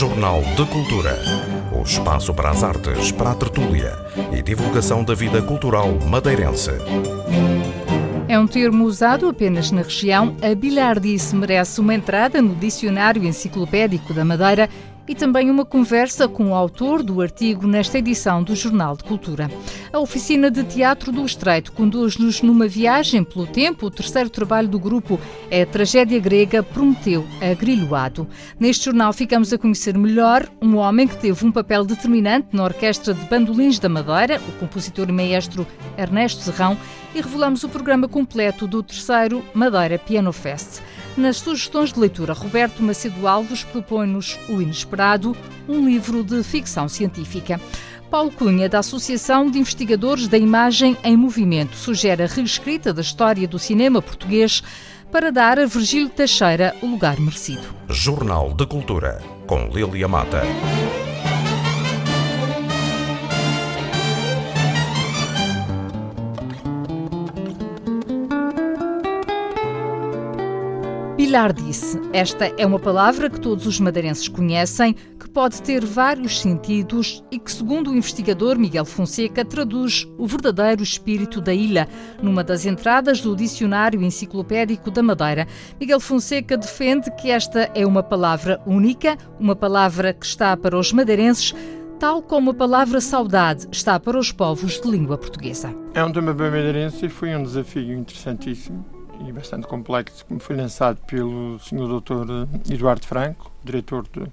Jornal de Cultura. O espaço para as artes, para a tertúlia e divulgação da vida cultural madeirense. É um termo usado apenas na região. A bilhardice merece uma entrada no Dicionário Enciclopédico da Madeira e também uma conversa com o autor do artigo nesta edição do Jornal de Cultura. A oficina de teatro do Estreito conduz-nos numa viagem pelo tempo. O terceiro trabalho do grupo é a tragédia grega Prometeu Agrilhoado. Neste jornal ficamos a conhecer melhor um homem que teve um papel determinante na Orquestra de Bandolins da Madeira, o compositor e maestro Ernesto Serrão, e revelamos o programa completo do terceiro Madeira Piano Fest. Nas sugestões de leitura, Roberto Macedo Alves propõe-nos O Inesperado, um livro de ficção científica. Paulo Cunha, da Associação de Investigadores da Imagem em Movimento, sugere a reescrita da história do cinema português para dar a Virgílio Teixeira o lugar merecido. Jornal de Cultura, com Lilia Mata. Bilhardice. Esta é uma palavra que todos os madeirenses conhecem, que pode ter vários sentidos e que, segundo o investigador Miguel Fonseca, traduz o verdadeiro espírito da ilha, numa das entradas do Dicionário Enciclopédico da Madeira. Miguel Fonseca defende que esta é uma palavra única, uma palavra que está para os madeirenses tal como a palavra saudade está para os povos de língua portuguesa. É um tema bem madeirense e foi um desafio interessantíssimo e bastante complexo que me foi lançado pelo Sr. Dr. Eduardo Franco, diretor do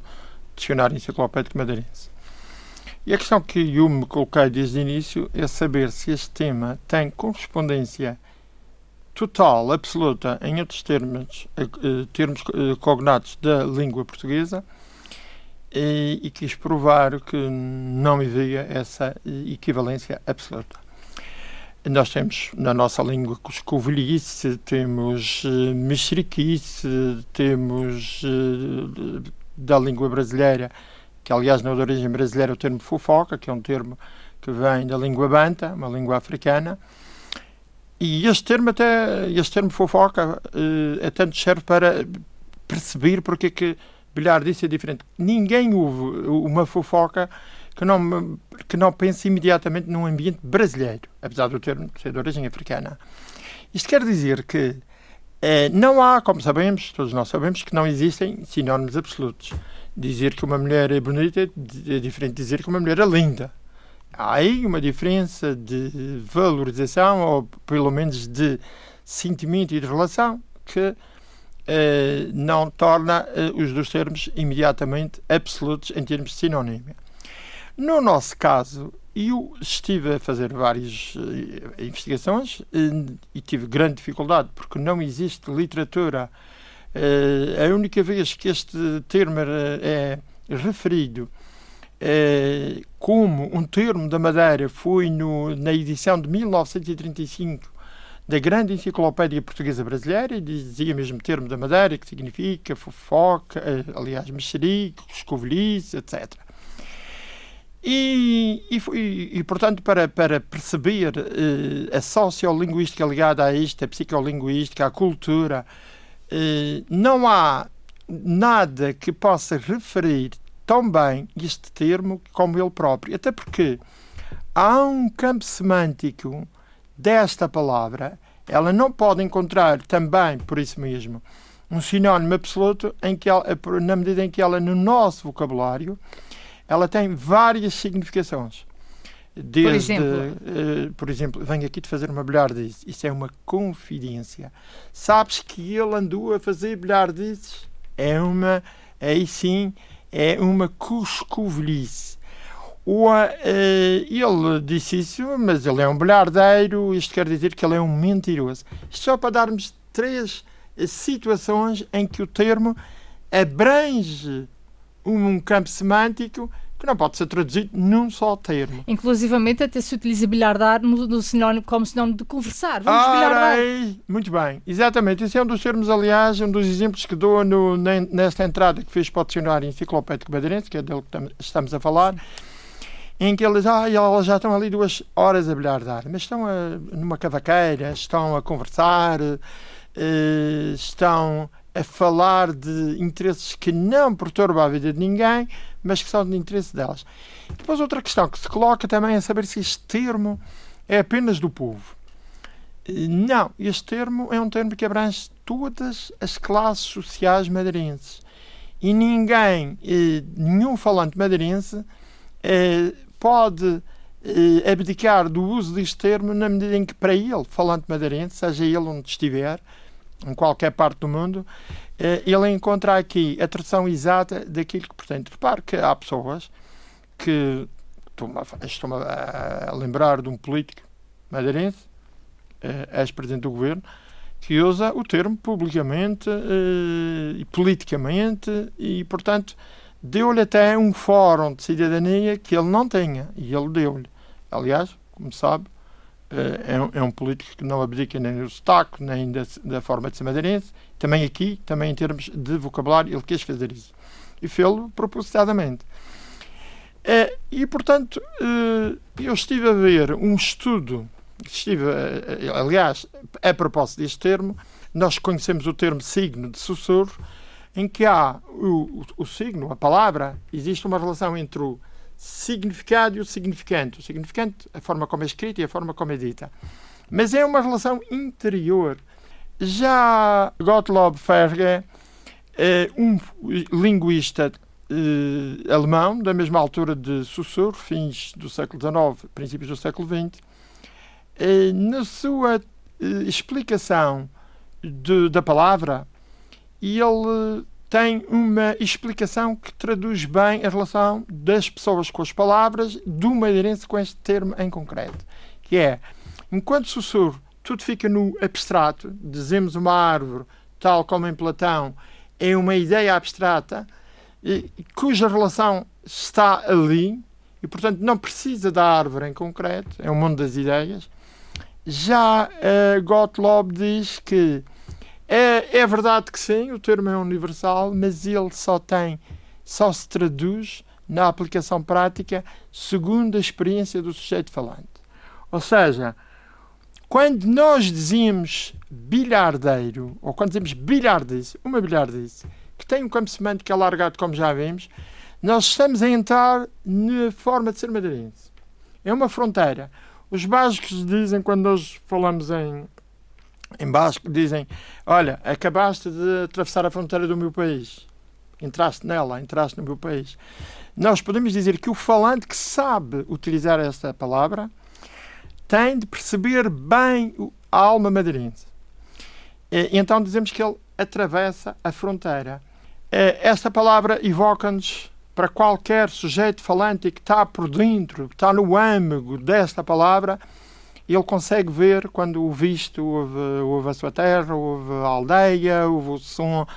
Dicionário Enciclopédico Madeirense. E a questão que eu me coloquei desde o início é saber se este tema tem correspondência total, absoluta, em outros termos, eh, termos eh, cognatos da língua portuguesa, e, e quis provar que não havia essa equivalência absoluta. Nós temos na nossa língua cuscovelhice, temos uh, mexeriquice, temos uh, da língua brasileira, que aliás não é de origem brasileira, o termo fofoca, que é um termo que vem da língua banta, uma língua africana. E este termo até, este termo fofoca, uh, é tanto serve para perceber porque é que bilhar disso é diferente. Ninguém ouve uma fofoca que não, que não pense imediatamente num ambiente brasileiro, apesar do termo ser de origem africana. Isto quer dizer que eh, não há, como sabemos, todos nós sabemos, que não existem sinónimos absolutos. Dizer que uma mulher é bonita é diferente de dizer que uma mulher é linda. Há aí uma diferença de valorização, ou pelo menos de sentimento e de relação, que eh, não torna eh, os dois termos imediatamente absolutos em termos de sinónimo. No nosso caso, eu estive a fazer várias uh, investigações uh, e tive grande dificuldade porque não existe literatura. Uh, a única vez que este termo é referido como um termo da Madeira foi no, na edição de 1935 da grande enciclopédia portuguesa brasileira, e dizia mesmo termo da Madeira, que significa fofoca, aliás, mexerico, escovilhice, etc. E, e, e, portanto, para, para perceber eh, a sociolinguística ligada a isto, a psicolinguística, a cultura, eh, não há nada que possa referir tão bem este termo como ele próprio. Até porque há um campo semântico desta palavra, ela não pode encontrar também, por isso mesmo, um sinónimo absoluto em que ela, na medida em que ela, no nosso vocabulário, ela tem várias significações. Desde, por exemplo, uh, por exemplo venho aqui de fazer uma bilhardice. Isso é uma confidência. Sabes que ele andou a fazer bilhardices? É uma, aí sim, é uma cuscovelhice. Uh, ele disse isso, mas ele é um bilhardeiro, isto quer dizer que ele é um mentiroso. Isto só para darmos três situações em que o termo abrange um campo semântico que não pode ser traduzido num só termo. Inclusivamente até se utiliza bilhardar no, no sinónimo, como sinónimo de conversar. Vamos bilhardar. Muito bem, exatamente. Esse é um dos termos, aliás, um dos exemplos que dou no, nesta entrada que fez para o dicionário enciclopédico madeirense, que é dele que estamos a falar, em que eles ah, elas já estão ali duas horas a bilhardar, mas estão a, numa cavaqueira, estão a conversar, uh, estão a falar de interesses que não perturbam a vida de ninguém, mas que são de interesse delas. Depois, outra questão que se coloca também é saber se este termo é apenas do povo. Não, este termo é um termo que abrange todas as classes sociais madeirenses. E ninguém, eh, nenhum falante madeirense, eh, pode eh, abdicar do uso deste termo na medida em que, para ele, falante madeirense, seja ele onde estiver, em qualquer parte do mundo, ele encontra aqui a tradução exata daquilo que pretende. Repare que há pessoas que. Estou-me a lembrar de um político madeirense uh, ex-presidente do governo, que usa o termo publicamente uh, e politicamente e, portanto, deu-lhe até um fórum de cidadania que ele não tinha e ele deu-lhe. Aliás, como sabe, é, um, é, um, político que não abdica nem do sotaque, nem da, da forma de ser madeirense. Também aqui, também em termos de vocabulário, ele quis fazer isso. E fez-lo propositadamente. Uh, e, portanto, eu estive a ver um estudo estive, eh, aliás, a propósito deste termo, nós conhecemos o termo signo de sussurro, em que há o, o, o, signo, a palavra, existe uma relação entre o significado e o significante. O significante, a forma como é escrito e a forma como é dita. Mas é uma relação interior. Já Gottlob Frege, eh, um linguista eh, alemão, da mesma altura de Sussurro, fins do século XIX, princípios do século XX, eh, na sua explicação de, da palavra, ele tem uma explicação que traduz bem a relação das pessoas com as palavras do madeirense com este termo em concreto, que é, enquanto sussurro, tudo fica no abstrato, dizemos uma árvore, tal como em Platão, é uma ideia abstrata, cuja relação está ali, e portanto não precisa da árvore em concreto, é o mundo das ideias, já uh, Gottlob diz que é, é verdade que sim, o termo é universal, mas ele só tem, só se traduz na aplicação prática segundo a experiência do sujeito falante. Ou seja, quando nós dizemos bilhardeiro, ou quando dizemos bilhardice, uma bilhardice, que tem um campo semântico alargado, como já vimos, nós estamos a entrar na forma de ser madeirense. É uma fronteira. Os básicos dizem, quando nós falamos em, em basco, dizem: Olha, acabaste de atravessar a fronteira do meu país. Entraste nela, entraste no meu país. Nós podemos dizer que o falante que sabe utilizar esta palavra tem de perceber bem a alma madeirense. Então dizemos que ele atravessa a fronteira. Esta palavra evoca-nos para qualquer sujeito falante que está por dentro, que está no âmago desta palavra, ele consegue ver quando o visto ouve, ouve a sua terra, ouve a aldeia, ouve o som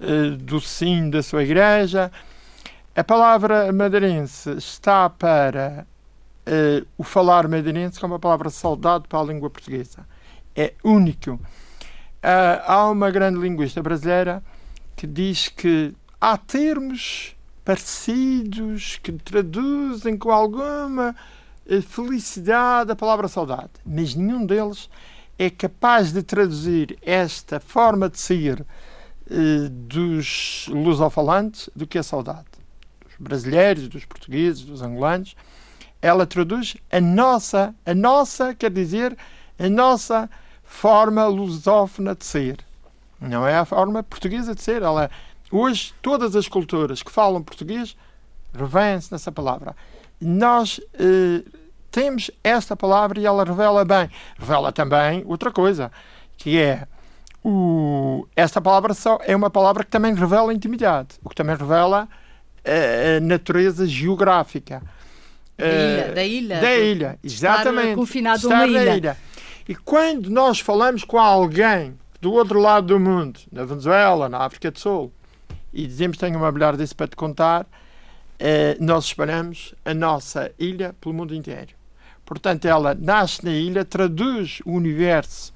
uh, do sim da sua igreja. A palavra madeirense está para uh, o falar madeirense como a palavra saudade para a língua portuguesa. É único. Uh, há uma grande linguista brasileira que diz que há termos parecidos que traduzem com alguma felicidade a palavra saudade, mas nenhum deles é capaz de traduzir esta forma de ser eh, dos lusofalantes do que a saudade. Dos brasileiros, dos portugueses, dos angolanos. Ela traduz a nossa, a nossa, quer dizer, a nossa forma lusófona de ser. Não é a forma portuguesa de ser. Ela Hoje, todas as culturas que falam português revêem-se nessa palavra. Nós eh, temos esta palavra e ela revela bem. Revela também outra coisa, que é o, esta palavra só é uma palavra que também revela intimidade, o que também revela a, a natureza geográfica. Da ilha, da ilha. Da ilha, exatamente. Estar confinado estar uma ilha. ilha. E quando nós falamos com alguém do outro lado do mundo, na Venezuela, na África do Sul, e dizemos que tenho uma mulher desse para te contar, eh, nós espalhamos a nossa ilha pelo mundo inteiro. Portanto, ela nasce na ilha, traduz o universo,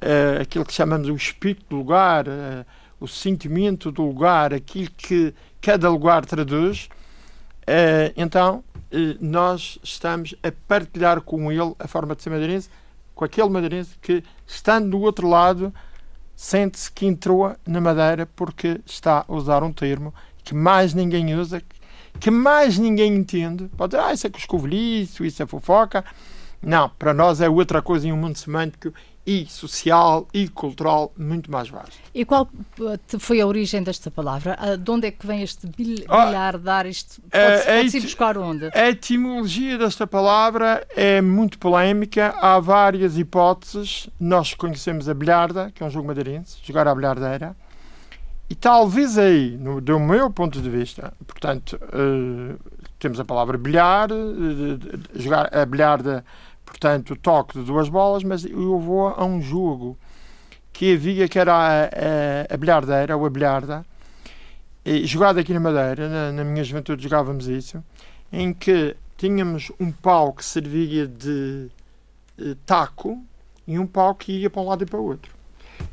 eh, aquilo que chamamos o espírito do lugar, eh, o sentimento do lugar, aquilo que cada lugar traduz. Eh, então, nós estamos a partilhar com ele a forma de ser madeirense, com aquele madeirense que, estando do outro lado, sente-se que entrou na Madeira porque está a usar um termo que mais ninguém usa, que mais ninguém entende. Pode dizer, ah, isso é coscovilhiço, isso é fofoca. Não, para nós é outra coisa em um mundo semântico e social e cultural muito mais vasto. E qual foi a origem desta palavra? Ah, de onde é que vem este bilhardar? Isto pode-se pode pode buscar onde? A etimologia desta palavra é muito polémica. Há várias hipóteses. Nós conhecemos a bilharda, que é um jogo madeirense, jogar à bilhardeira. E talvez aí, no, do meu ponto de vista, portanto, uh, temos a palavra bilhar, uh, jogar a bilharda portanto, o toque de duas bolas, mas eu vou a um jogo que havia, que era a, a, a bilhardeira, ou a bilharda, jogado aqui na Madeira, na, na, minha juventude jogávamos isso, em que tínhamos um pau que servia de, de taco e um pau que ia para um lado e para o outro.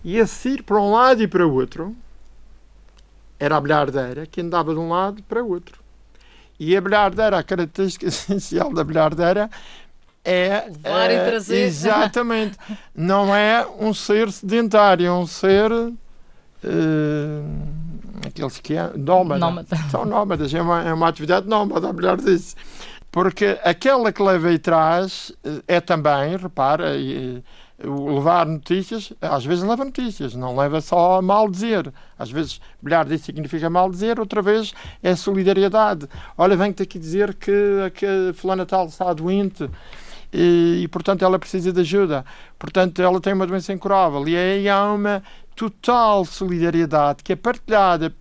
E esse ir para um lado e para o outro era a bilhardeira que andava de um lado para o outro. E a bilhardeira, a característica essencial da bilhardeira é, Levar é, e trazer. Exatamente. Não é um ser sedentário, é um ser. Uh, aqueles que é nómada. nómada. São nómadas, é uma, é uma atividade nómada, melhor disso. Porque aquela que leva e traz eh, é também, repara, e, levar notícias, às vezes leva notícias, não leva só a mal dizer. Às vezes, bilhar disso significa mal dizer, outra vez é solidariedade. Olha, venho-te aqui dizer que, que fulana tal está doente e, e, portanto ela precisa de ajuda. Portanto, ela tem uma doença incurável e aí há uma total solidariedade que é partilhada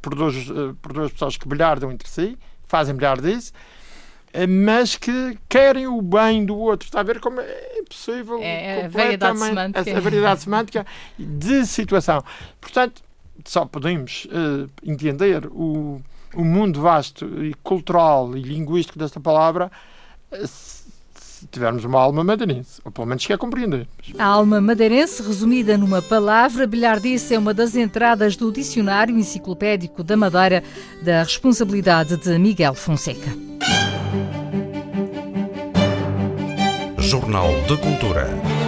por duas, eh, por duas pessoas que bilhardam entre si, fazem bilhardice, eh, mas que querem o bem do outro. Está a ver como é impossível é, a variedade semântica. A, variedade semântica de situação. Portanto, só podemos uh, entender o, o mundo vasto e cultural e linguístico desta palavra uh, se tivermos uma alma madeirense, ou pelo menos que a compreender. A alma madeirense, resumida numa palavra, bilhardice é uma das entradas do Dicionário Enciclopédico da Madeira, da responsabilidade de Miguel Fonseca. Jornal de Cultura.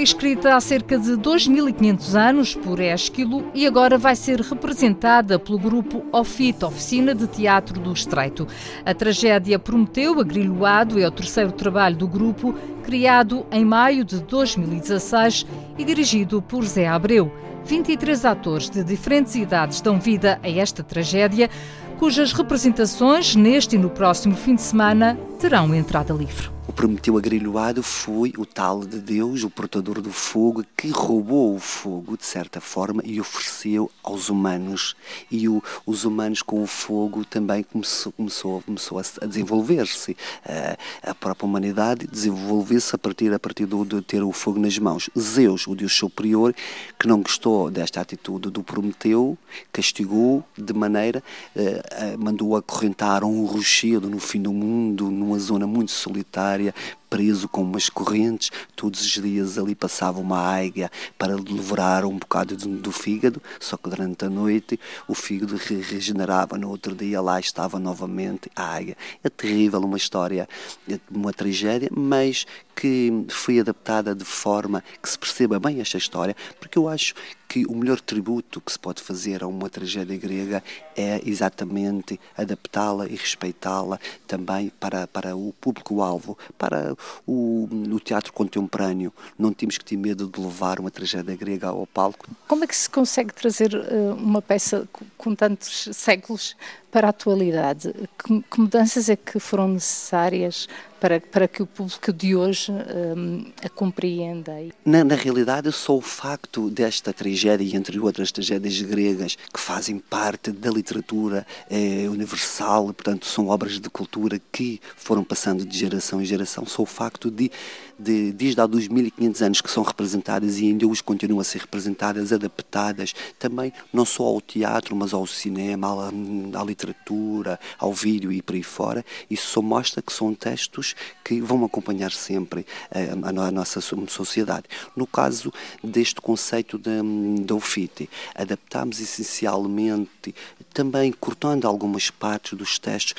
Foi escrita há cerca de 2.500 anos por Ésquilo e agora vai ser representada pelo grupo OFIT, Oficina de Teatro do Estreito. A tragédia Prometeu, Agrilhoado, é o terceiro trabalho do grupo, criado em maio de 2016 e dirigido por Zé Abreu. 23 atores de diferentes idades dão vida a esta tragédia, cujas representações, neste e no próximo fim de semana, terão entrada livre. O Prometeu agrilhoado foi o tal de Deus, o portador do fogo, que roubou o fogo, de certa forma, e ofereceu aos humanos. E o, os humanos, com o fogo, também começou, começou, começou a, desenvolver-se. Uh, a própria humanidade desenvolveu-se a partir, a partir do, de ter o fogo nas mãos. Zeus, o Deus superior, que não gostou desta atitude do Prometeu, castigou de maneira, uh, mandou acorrentar um rochedo no fim do mundo, numa zona muito solitária área, preso com umas correntes, todos os dias ali passava uma águia para devorar um bocado do fígado, só que durante a noite o fígado regenerava, no outro dia lá estava novamente a águia. É terrível, uma história, uma tragédia, mas que foi adaptada de forma que se perceba bem esta história, porque eu acho que o melhor tributo que se pode fazer a uma tragédia grega é exatamente adaptá-la e respeitá-la também para, para o público-alvo, para o, o teatro contemporâneo. Não temos que ter medo de levar uma tragédia grega ao palco. Como é que se consegue trazer uh, uma peça com tantos séculos para a atualidade? Que, que mudanças é que foram necessárias para, para que o público de hoje um, a compreenda? Na, na realidade, só o facto desta tragédia, entre outras tragédias gregas, que fazem parte da literatura é, universal, portanto, são obras de cultura que foram passando de geração em geração, só o facto de, de desde há 2500 anos que são representadas e ainda hoje continuam a ser representadas, adaptadas também não só ao teatro, mas ao cinema, à, à literatura, ao vídeo e por aí fora, isso só mostra que são textos que vão acompanhar sempre a, a, a nossa sociedade. No caso deste conceito da UFIT, adaptamos essencialmente, também cortando algumas partes dos textos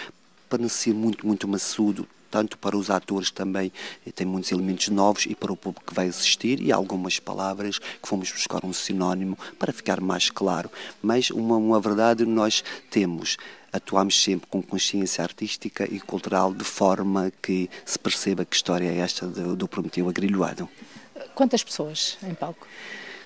para não ser muito, muito maçudo, tanto para os atores também tem muitos elementos novos e para o público que vai assistir e algumas palavras que fomos buscar um sinónimo para ficar mais claro. Mas uma, uma verdade nós temos atuamos sempre com consciência artística e cultural de forma que se perceba que história é esta do, do Prometeu Agrilhoado. Quantas pessoas em palco?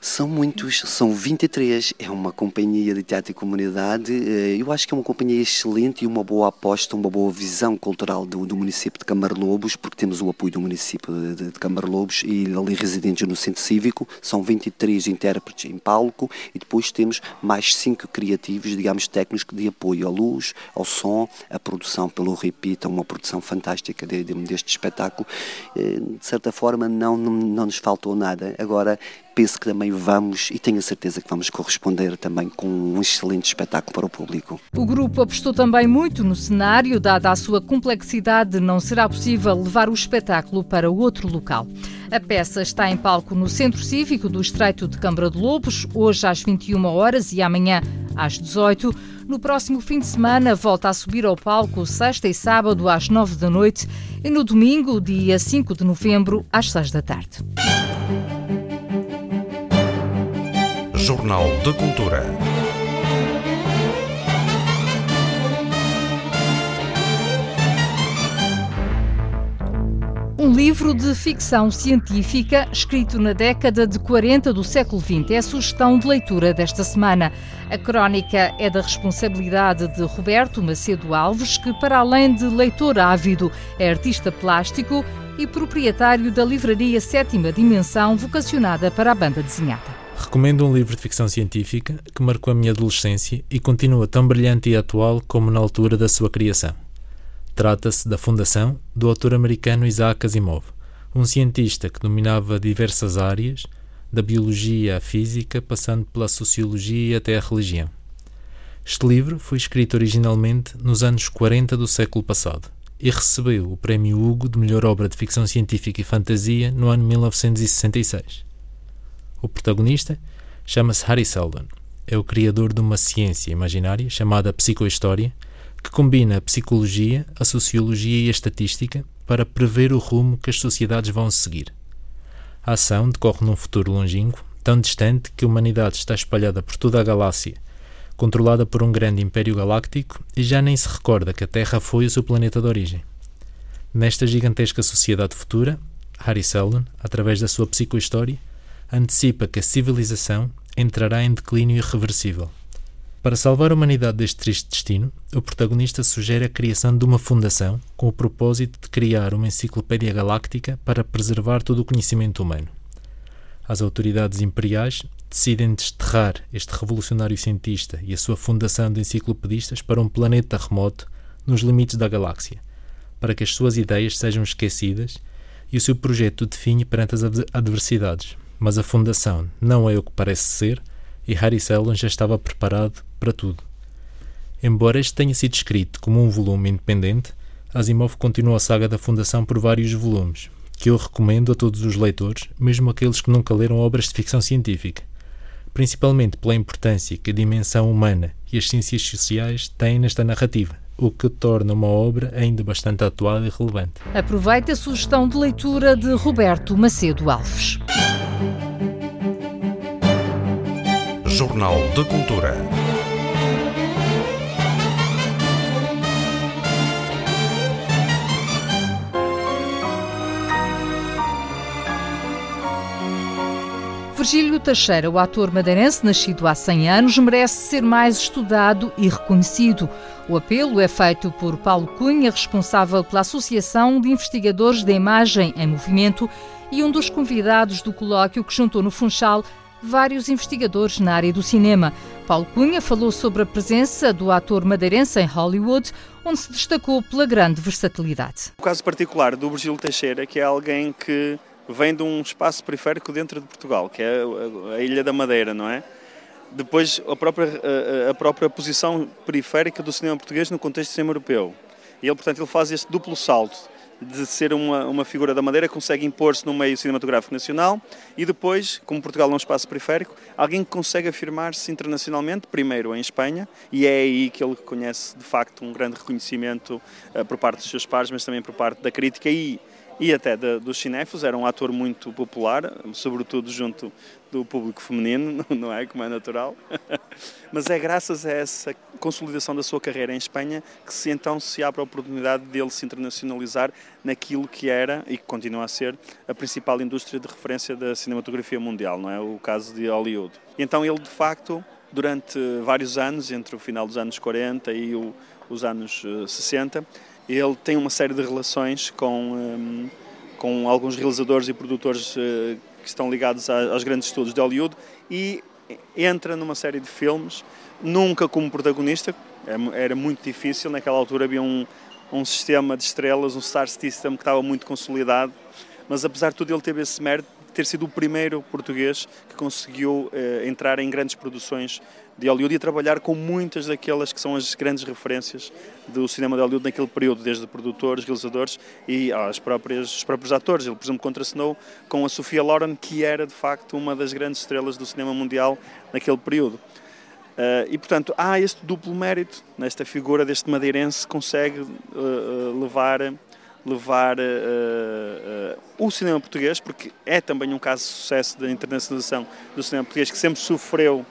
São muitos, são 23. É uma companhia de teatro e comunidade. Eh, eu acho que é uma companhia excelente e uma boa aposta, uma boa visão cultural do, do município de Camarlobos, porque temos o apoio do município de, de Camarlobos e ali residentes no centro cívico. São 23 intérpretes em palco e depois temos mais cinco criativos, digamos, técnicos de apoio à luz, ao som, à produção pelo Repita, uma produção fantástica de, de, deste espetáculo. Eh, de certa forma, não, não, não nos faltou nada. Agora, penso que também vamos e tenho a certeza que vamos corresponder também com um excelente espetáculo para o público. O grupo apostou também muito no cenário, dada a sua complexidade, não será possível levar o espetáculo para outro local. A peça está em palco no Centro Cívico do Estreito de Câmara de Lobos, hoje às 21 horas e amanhã às 18. No próximo fim de semana volta a subir ao palco sexta e sábado às 9 da noite e no domingo, dia 5 de novembro, às 6 da tarde. Jornal de Cultura. Um livro de ficção científica escrito na década de 40 do século XX é a sugestão de leitura desta semana. A crónica é da responsabilidade de Roberto Macedo Alves, que, para além de leitor ávido, é artista plástico e proprietário da livraria Sétima Dimensão, vocacionada para a banda desenhada. Recomendo um livro de ficção científica que marcou a minha adolescência e continua tão brilhante e atual como na altura da sua criação. Trata-se da Fundação do autor americano Isaac Asimov, um cientista que dominava diversas áreas, da biologia à física, passando pela sociologia até a religião. Este livro foi escrito originalmente nos anos 40 do século passado e recebeu o Prémio Hugo de melhor obra de ficção científica e fantasia no ano 1966. O protagonista chama-se Harry Seldon. É o criador de uma ciência imaginária chamada psicohistória, que combina a psicologia, a sociologia e a estatística para prever o rumo que as sociedades vão seguir. A ação decorre num futuro longínquo, tão distante que a humanidade está espalhada por toda a galáxia, controlada por um grande império galáctico e já nem se recorda que a Terra foi o seu planeta de origem. Nesta gigantesca sociedade futura, Harry Seldon, através da sua psicohistória, antecipa que a civilização entrará em declínio irreversível. Para salvar a humanidade deste triste destino, o protagonista sugere a criação de uma fundação com o propósito de criar uma enciclopédia galáctica para preservar todo o conhecimento humano. As autoridades imperiais decidem desterrar este revolucionário cientista e a sua fundação de enciclopedistas para um planeta remoto nos limites da galáxia, para que as suas ideias sejam esquecidas e o seu projeto definhe perante as adversidades mas a fundação não é o que parece ser e Harry Seldon já estava preparado para tudo. Embora este tenha sido escrito como um volume independente, Asimov continua a saga da Fundação por vários volumes, que eu recomendo a todos os leitores, mesmo aqueles que nunca leram obras de ficção científica, principalmente pela importância que a dimensão humana e as ciências sociais têm nesta narrativa, o que torna uma obra ainda bastante atual e relevante. Aproveite a sugestão de leitura de Roberto Macedo Alves. Jornal de Cultura. Virgílio Teixeira, o ator madeirense nascido há 100 anos, merece ser mais estudado e reconhecido. O apelo é feito por Paulo Cunha, responsável pela Associação de Investigadores da Imagem em Movimento e um dos convidados do colóquio que juntou no Funchal vários investigadores na área do cinema. Paulo Cunha falou sobre a presença do ator madeirense em Hollywood, onde se destacou pela grande versatilidade. O caso particular do Virgílio Teixeira, que é alguém que vem de um espaço periférico dentro de Portugal, que é a Ilha da Madeira, não é? Depois, a própria, a, própria posição periférica do cinema português no contexto do cinema europeu. E ele, portanto, ele faz este duplo salto de ser uma, uma figura da Madeira, consegue impor-se no meio cinematográfico nacional e depois, como Portugal é um espaço periférico, alguém que consegue afirmar-se internacionalmente, primeiro em Espanha, e é aí que ele conhece de facto um grande reconhecimento uh, por parte dos seus pares, mas também por parte da crítica e e até de, dos cinéfilos, era um ator muito popular, sobretudo junto do público feminino, não é? Como é natural. Mas é graças a essa consolidação da sua carreira em Espanha que se então se abre a oportunidade dele se internacionalizar naquilo que era e que continua a ser a principal indústria de referência da cinematografia mundial, não é? O caso de Hollywood. E então ele, de facto, durante vários anos, entre o final dos anos 40 e o, os anos 60, eh, ele tem uma série de relações com, um, com alguns realizadores e produtores uh, que estão ligados a, aos grandes estudos de Hollywood e entra numa série de filmes, nunca como protagonista, é era muito difícil, naquela altura havia um, um sistema de estrelas, um star system que estava muito consolidado, mas apesar de tudo ele teve esse mérito de ter sido o primeiro português que conseguiu uh, entrar em grandes produções de Hollywood e a trabalhar com muitas daquelas que são as grandes referências do cinema de Hollywood naquele período, desde produtores, realizadores e as próprias, os próprios atores. Ele, por exemplo, contracenou com a Sofia Loren, que era de facto uma das grandes estrelas do cinema mundial naquele período. Uh, e portanto há este duplo mérito nesta figura deste madeirense consegue uh, levar levar o cinema português, porque é também um caso de sucesso da internacionalização do cinema português, que sempre sofreu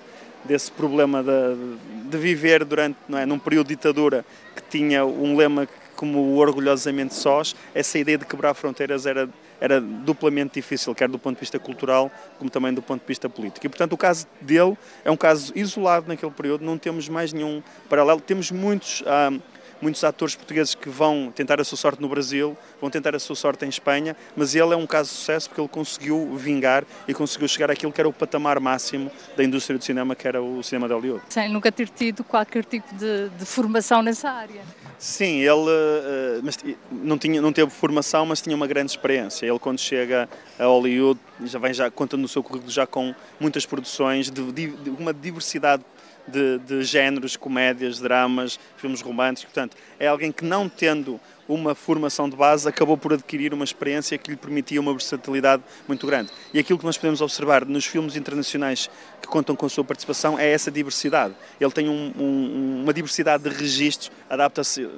desse problema de, de viver durante, não é, num período de ditadura que tinha um lema como orgulhosamente sós, essa ideia de quebrar fronteiras era, era duplamente difícil, quer do ponto de vista cultural, como também do ponto de vista político. E, portanto, o caso dele é um caso isolado naquele período, não temos mais nenhum paralelo. Temos muitos. Ah, muitos atores portugueses que vão tentar a sua sorte no Brasil, vão tentar a sua sorte em Espanha, mas ele é um caso de sucesso porque ele conseguiu vingar e conseguiu chegar àquilo que era o patamar máximo da indústria do cinema, que era o cinema de Hollywood. Sem nunca ter tido qualquer tipo de, de formação nessa área. Sim, ele uh, mas, não, tinha, não teve formação, mas tinha uma grande experiência. Ele, quando chega a Hollywood, já vem já conta no seu currículo já com muitas produções, de, de uma diversidade de, de géneros, comédias, dramas, filmes românticos. Portanto, é alguém que, não tendo uma formação de base, acabou por adquirir uma experiência que lhe permitia uma versatilidade muito grande. E aquilo que nós podemos observar nos filmes internacionais que contam com a sua participação é essa diversidade. Ele tem um, um, uma diversidade de registros, adapta-se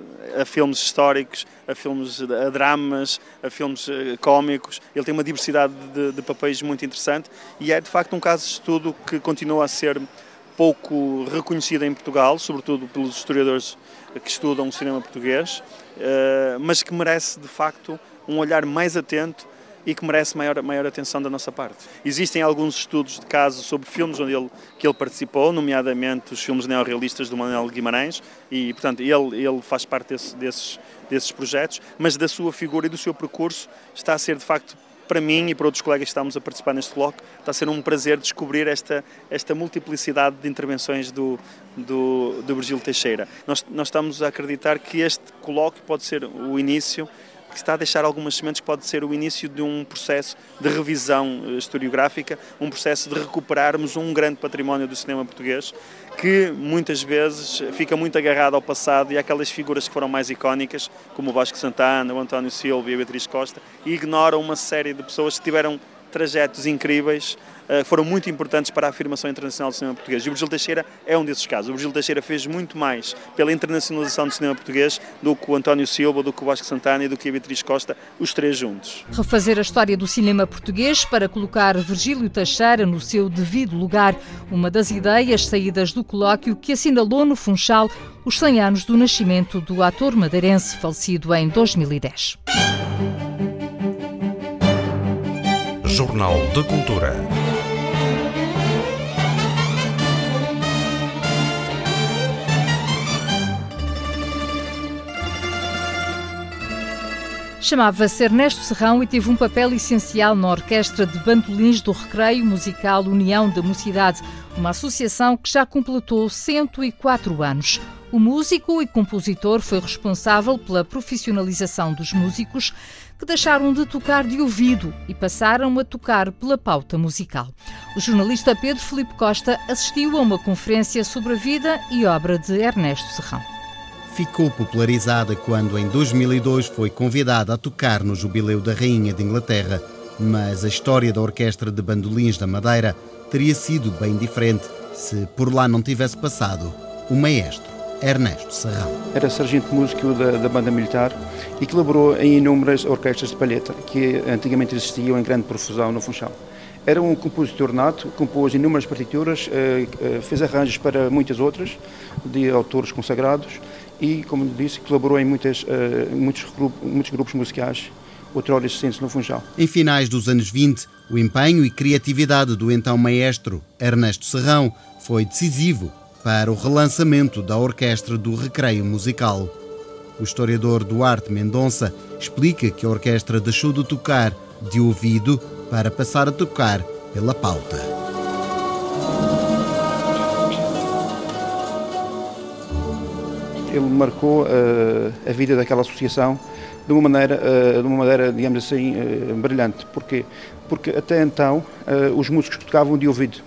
a filmes históricos, a filmes, a dramas, a filmes eh, cómicos. Ele tem uma diversidade de, de papéis muito interessante e é de facto um caso de estudo que continua a ser pouco reconhecida em Portugal, sobretudo pelos historiadores que estudam o cinema português, eh, mas que merece de facto um olhar mais atento e que merece maior, maior atenção da nossa parte. Existem alguns estudos de caso sobre filmes onde ele, que ele participou, nomeadamente os filmes neorrealistas do Manuel Guimarães, e portanto ele, ele faz parte desse, desses, desses projetos, mas da sua figura e do seu percurso está a ser de facto para mim e para outros colegas que estamos a participar neste bloco, está a ser um prazer descobrir esta, esta multiplicidade de intervenções do, do, do Virgílio Teixeira. Nós, nós estamos a acreditar que este colóquio pode ser o início que está a deixar algumas sementes que pode ser o início de um processo de revisão eh, historiográfica, um processo de recuperarmos um grande património do cinema português que muitas vezes fica muito agarrado ao passado e àquelas figuras que foram mais icónicas, como o Vasco Santana, o António Silva e a Beatriz Costa, e ignora uma série de pessoas que tiveram trajetos incríveis, uh, foram muito importantes para a afirmação internacional do cinema português. E o Virgílio Teixeira é um desses casos. O Virgílio Teixeira fez muito mais pela internacionalização do cinema português do que o António Silva, do que o Vasco Santana e do que a Beatriz Costa, os três juntos. Refazer a história do cinema português para colocar Virgílio Teixeira no seu devido lugar, uma das ideias saídas do colóquio que assinalou no Funchal os 100 anos do nascimento do ator madeirense falecido em 2010. Jornal de Cultura. Chamava-se Ernesto Serrão e teve um papel essencial na Orquestra de Bandolins do Recreio Musical União da Mocidade, uma associação que já completou 104 anos. O músico e compositor foi responsável pela profissionalização dos músicos que deixaram de tocar de ouvido e passaram a tocar pela pauta musical. O jornalista Pedro Felipe Costa assistiu a uma conferência sobre a vida e obra de Ernesto Serrão. ficou popularizada quando em 2002 foi convidada a tocar no Jubileu da Rainha de Inglaterra, mas a história da Orquestra de Bandolins da Madeira teria sido bem diferente se por lá não tivesse passado o maestro Ernesto Serrão. Era sargento músico da, da, banda militar e colaborou em inúmeras orquestras de palheta que antigamente existiam em grande profusão no Funchal. Era um compositor nato, compôs inúmeras partituras, eh, eh, fez arranjos para muitas outras, de autores consagrados, e, como disse, colaborou em muitas, eh, muitos, muitos grupos musicais outrora existentes no Funchal. Em finais dos anos 20, o empenho e criatividade do então maestro Ernesto Serrão foi decisivo para o relançamento da Orquestra do Recreio Musical. O historiador Duarte Mendonça explica que a orquestra deixou de tocar de ouvido para passar a tocar pela pauta. Ele marcou uh, a vida daquela associação de uma maneira, uh, de uma maneira digamos assim, uh, brilhante. Porquê? Porque até então os músicos tocavam de ouvido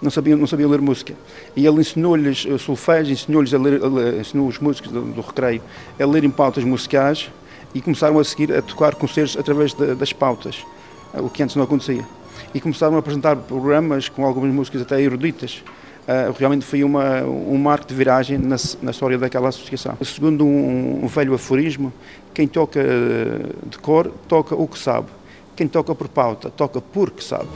não sabiam, não sabiam ler música. E ele ensinou-lhes solfégio, ensinou-lhes a ler, ensinou os músicos do, do recreio a lerem pautas musicais e começaram a seguir a tocar concertos através de, das pautas, o que antes não acontecia. E começaram a apresentar programas com algumas músicas até eruditas. Uh, realmente foi uma, um marco de viragem na, na história daquela associação. Segundo um, um velho aforismo, quem toca de cor toca o que sabe, quem toca por pauta toca porque sabe.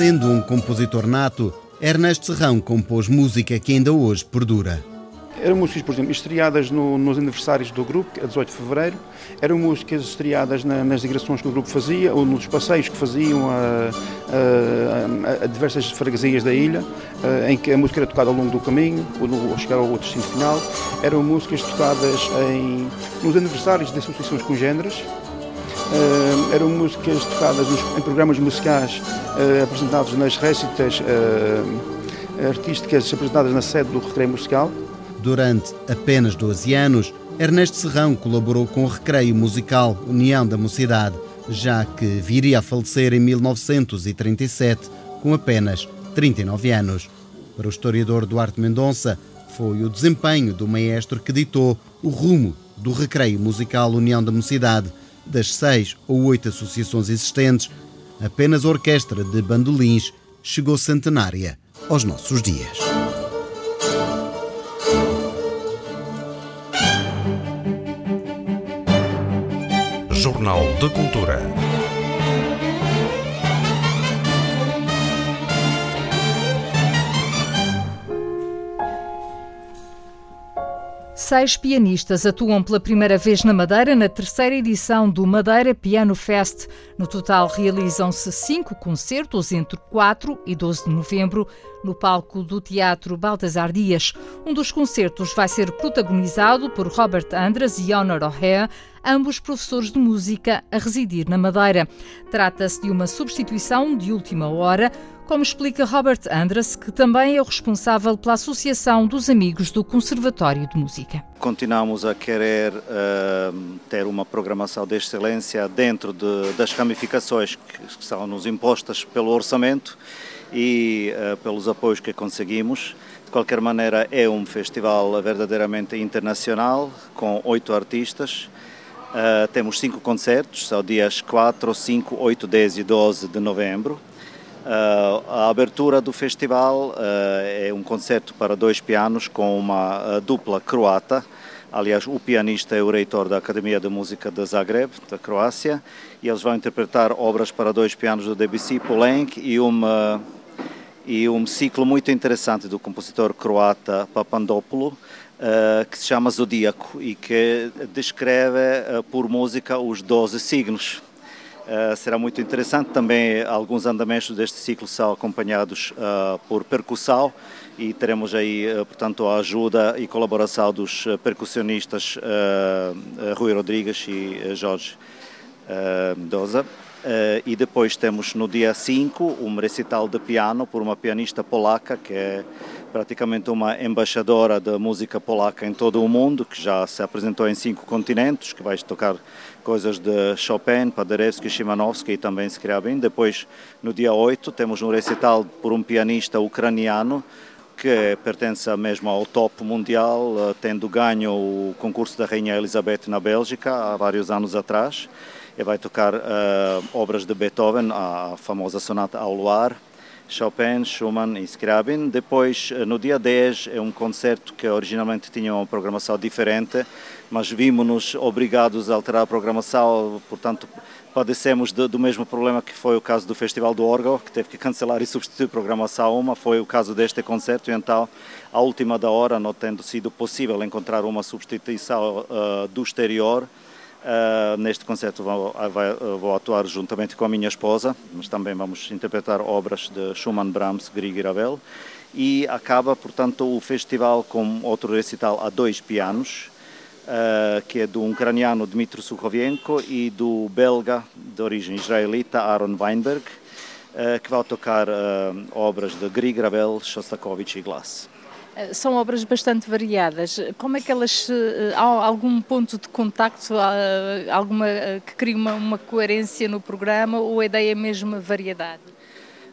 Sendo um compositor nato, Ernesto Serrão compôs música que ainda hoje perdura. Eram músicas, por exemplo, estreadas no, nos aniversários do grupo, a 18 de fevereiro, eram músicas estreadas na, nas digressões que o grupo fazia, ou nos passeios que faziam a, a, a diversas freguesias da ilha, em que a música era tocada ao longo do caminho, ou, no, ao chegar ao outro destino final. Eram músicas tocadas em, nos aniversários de associações congêneres, Uh, eram músicas tocadas nos, em programas musicais uh, apresentados nas récitas uh, artísticas apresentadas na sede do Recreio Musical. Durante apenas 12 anos, Ernesto Serrão colaborou com o Recreio Musical União da Mocidade, já que viria a falecer em 1937, com apenas 39 anos. Para o historiador Duarte Mendonça, foi o desempenho do maestro que ditou o rumo do Recreio Musical União da Mocidade, das seis ou oito associações existentes, apenas a Orquestra de Bandolins chegou centenária aos nossos dias. Jornal de Cultura. Seis pianistas atuam pela primeira vez na Madeira na terceira edição do Madeira Piano Fest. No total, realizam-se cinco concertos entre 4 e 12 de novembro no palco do Teatro Baltasar Dias. Um dos concertos vai ser protagonizado por Robert Andras e Honor O'Hare, ambos professores de música a residir na Madeira. Trata-se de uma substituição de última hora como explica Robert Andras, que também é o responsável pela Associação dos Amigos do Conservatório de Música. Continuamos a querer uh, ter uma programação de excelência dentro de, das ramificações que, que são nos impostas pelo orçamento e uh, pelos apoios que conseguimos. De qualquer maneira, é um festival verdadeiramente internacional, com oito artistas. Uh, temos cinco concertos, são dias 4, 5, 8, 10 e 12 de novembro. Uh, a abertura do festival uh, é um concerto para dois pianos com uma uh, dupla croata. Aliás, o pianista é o reitor da Academia de Música de Zagreb, da Croácia, e eles vão interpretar obras para dois pianos do Debussy, Poulenc e uma e um ciclo muito interessante do compositor croata Papandopoulou, que se chama Zodíaco e que descreve por música os 12 signos Uh, será muito interessante. Também alguns andamentos deste ciclo são acompanhados uh, por percussão e teremos aí, uh, portanto, a ajuda e colaboração dos percussionistas Rui Rodrigues e Jorge Mendoza. E depois temos no dia 5 um recital de piano por uma pianista polaca que é praticamente uma embaixadora da música polaca em todo o mundo, que já se apresentou em cinco continentes, que vai tocar coisas de Chopin, Paderewski, Shimanovsky e também Scriabin. Depois, no dia 8, temos um recital por um pianista ucraniano, que pertence mesmo ao top mundial, uh, tendo ganho o concurso da Rainha Elizabeth na Bélgica há vários anos atrás e vai tocar uh, obras de Beethoven, a famosa sonata ao luar, Chopin, Schumann e Scriabin. Depois, eh, no dia 10, é um concerto que originalmente tinha uma programação diferente, mas vimos-nos obrigados a alterar a programação, portanto, padecemos do mesmo problema que foi o caso do Festival do Órgão, que teve que cancelar e substituir a programação uma, foi o caso deste concerto, e então, à última da hora, não tendo sido possível encontrar uma substituição uh, do exterior, Uh, neste concerto vou, vou, atuar juntamente com a minha esposa, mas também vamos interpretar obras de Schumann, Brahms, Grieg e Ravel. E acaba, portanto, o festival com outro recital a dois pianos, uh, que é do ucraniano Dmitry Sukhovenko e do belga de origem israelita Aaron Weinberg, uh, que vai tocar obras de Grieg, Ravel, Shostakovich e Glass. Eh, são obras bastante variadas. Como é que elas. Eh, há algum ponto de contacto, alguma que crie uma, uma coerência no programa ou a ideia é mesmo variedade?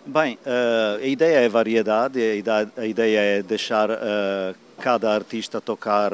Bem, a ideia é variedade, a ideia, é deixar cada artista tocar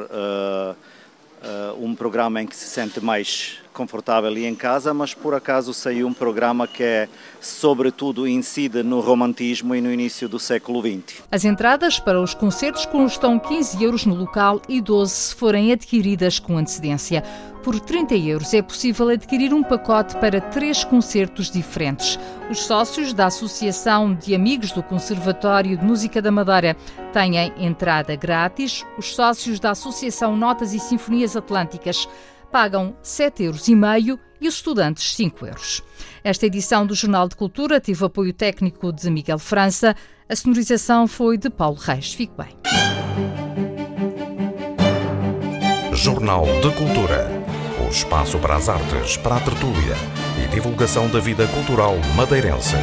um programa em que se sente mais confortável e em casa, mas por acaso saiu um programa que é, sobretudo, incide no romantismo e no início do século XX. As entradas para os concertos custam 15 euros no local e 12 se forem adquiridas com antecedência. Por 30 euros é possível adquirir um pacote para três concertos diferentes. Os sócios da Associação de Amigos do Conservatório de Música da Madeira têm entrada grátis. Os sócios da Associação Notas e Sinfonias Atlânticas pagam 7,5 euros e os estudantes 5 euros. Esta edição do Jornal de Cultura teve apoio técnico de Miguel França. A sonorização foi de Paulo Reis. Fique bem. Jornal de Cultura. O espaço para as artes, para a tertúlia e divulgação da vida cultural madeirense.